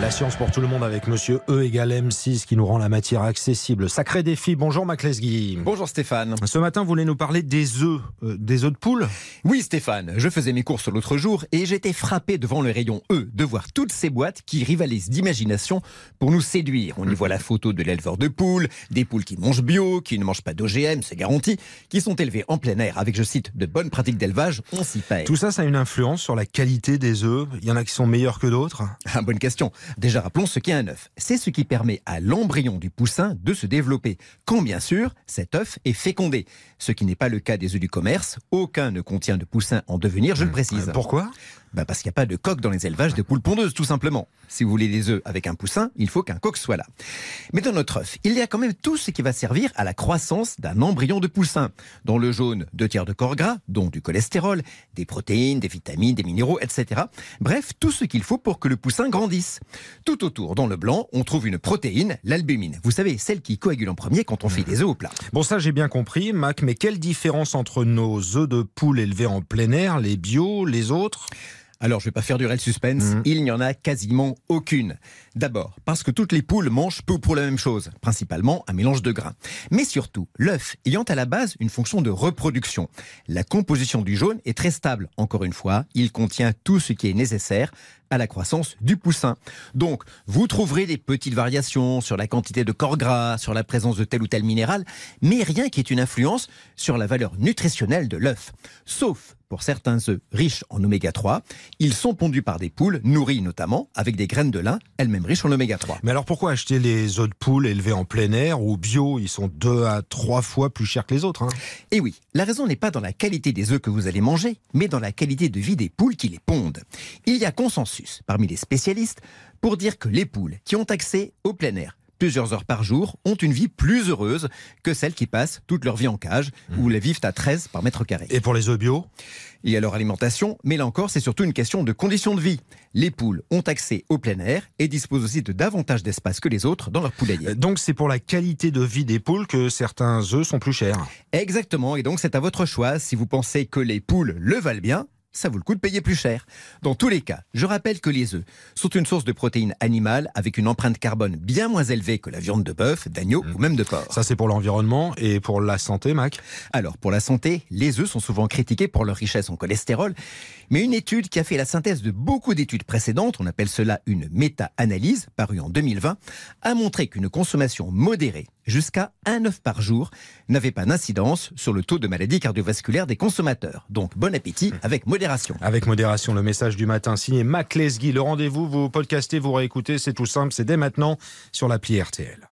La science pour tout le monde avec monsieur E égale M6 qui nous rend la matière accessible. Sacré défi. Bonjour Mac Lesguy. Bonjour Stéphane. Ce matin, vous voulez nous parler des œufs, euh, des œufs de poule? Oui Stéphane, je faisais mes courses l'autre jour et j'étais frappé devant le rayon E de voir toutes ces boîtes qui rivalisent d'imagination pour nous séduire. On y voit la photo de l'éleveur de poules, des poules qui mangent bio, qui ne mangent pas d'OGM, c'est garanti, qui sont élevées en plein air avec, je cite, de bonnes pratiques d'élevage, on s'y perd. Tout ça, ça a une influence sur la qualité des œufs? Il y en a qui sont meilleurs que d'autres? Ah, bonne question. Déjà rappelons ce qu'est un œuf. C'est ce qui permet à l'embryon du poussin de se développer, quand bien sûr cet œuf est fécondé. Ce qui n'est pas le cas des œufs du commerce. Aucun ne contient de poussin en devenir, je le précise. Euh, Pourquoi? Bah parce qu'il n'y a pas de coq dans les élevages de poules pondeuses, tout simplement. Si vous voulez des œufs avec un poussin, il faut qu'un coq soit là. Mais dans notre œuf, il y a quand même tout ce qui va servir à la croissance d'un embryon de poussin. Dans le jaune, deux tiers de corps gras, dont du cholestérol, des protéines, des vitamines, des minéraux, etc. Bref, tout ce qu'il faut pour que le poussin grandisse. Tout autour, dans le blanc, on trouve une protéine, l'albumine. Vous savez, celle qui coagule en premier quand on fait des œufs au plat. Bon, ça j'ai bien compris, Mac, mais quelle différence entre nos œufs de poule élevés en plein air, les bio, les autres? Alors, je vais pas faire durer le suspense, Mhm. il n'y en a quasiment aucune. D'abord, parce que toutes les poules mangent peu pour la même chose, principalement un mélange de grains. Mais surtout, l'œuf ayant à la base une fonction de reproduction. La composition du jaune est très stable. Encore une fois, il contient tout ce qui est nécessaire à la croissance du poussin. Donc, vous trouverez des petites variations sur la quantité de corps gras, sur la présence de tel ou tel minéral, mais rien qui ait une influence sur la valeur nutritionnelle de l'œuf. Sauf pour certains œufs riches en oméga 3, ils sont pondus par des poules, nourries notamment, avec des graines de lin, elles-mêmes riches en oméga 3. Mais alors pourquoi acheter les œufs de poule élevés en plein air ou bio Ils sont deux à trois fois plus chers que les autres. hein? Et oui, la raison n'est pas dans la qualité des œufs que vous allez manger, mais dans la qualité de vie des poules qui les pondent. Il y a consensus parmi les spécialistes pour dire que les poules qui ont accès au plein air plusieurs heures par jour ont une vie plus heureuse que celles qui passent toute leur vie en cage ou la vivent à 13 par mètre carré. Et pour les œufs bio? Il y a leur alimentation, mais là encore, c'est surtout une question de conditions de vie. Les poules ont accès au plein air et disposent aussi de davantage d'espace que les autres dans leur poulailler. Euh, Donc c'est pour la qualité de vie des poules que certains œufs sont plus chers. Exactement, et donc c'est à votre choix. Si vous pensez que les poules le valent bien, ça vaut le coup de payer plus cher. Dans tous les cas, je rappelle que les œufs sont une source de protéines animales avec une empreinte carbone bien moins élevée que la viande de bœuf, d'agneau ou même de porc. Ça c'est pour l'environnement et pour la santé, Mac? Alors, pour la santé, les œufs sont souvent critiqués pour leur richesse en cholestérol, mais une étude qui a fait la synthèse de beaucoup d'études précédentes, on appelle cela une méta-analyse, parue en 2020, a montré qu'une consommation modérée, jusqu'à un œuf par jour, n'avait pas d'incidence sur le taux de maladie cardiovasculaire des consommateurs. Donc, bon appétit avec modération. Avec modération, le message du matin signé Mac Lesguy. Le rendez-vous, vous podcastez, vous réécoutez, c'est tout simple, c'est dès maintenant sur l'appli RTL.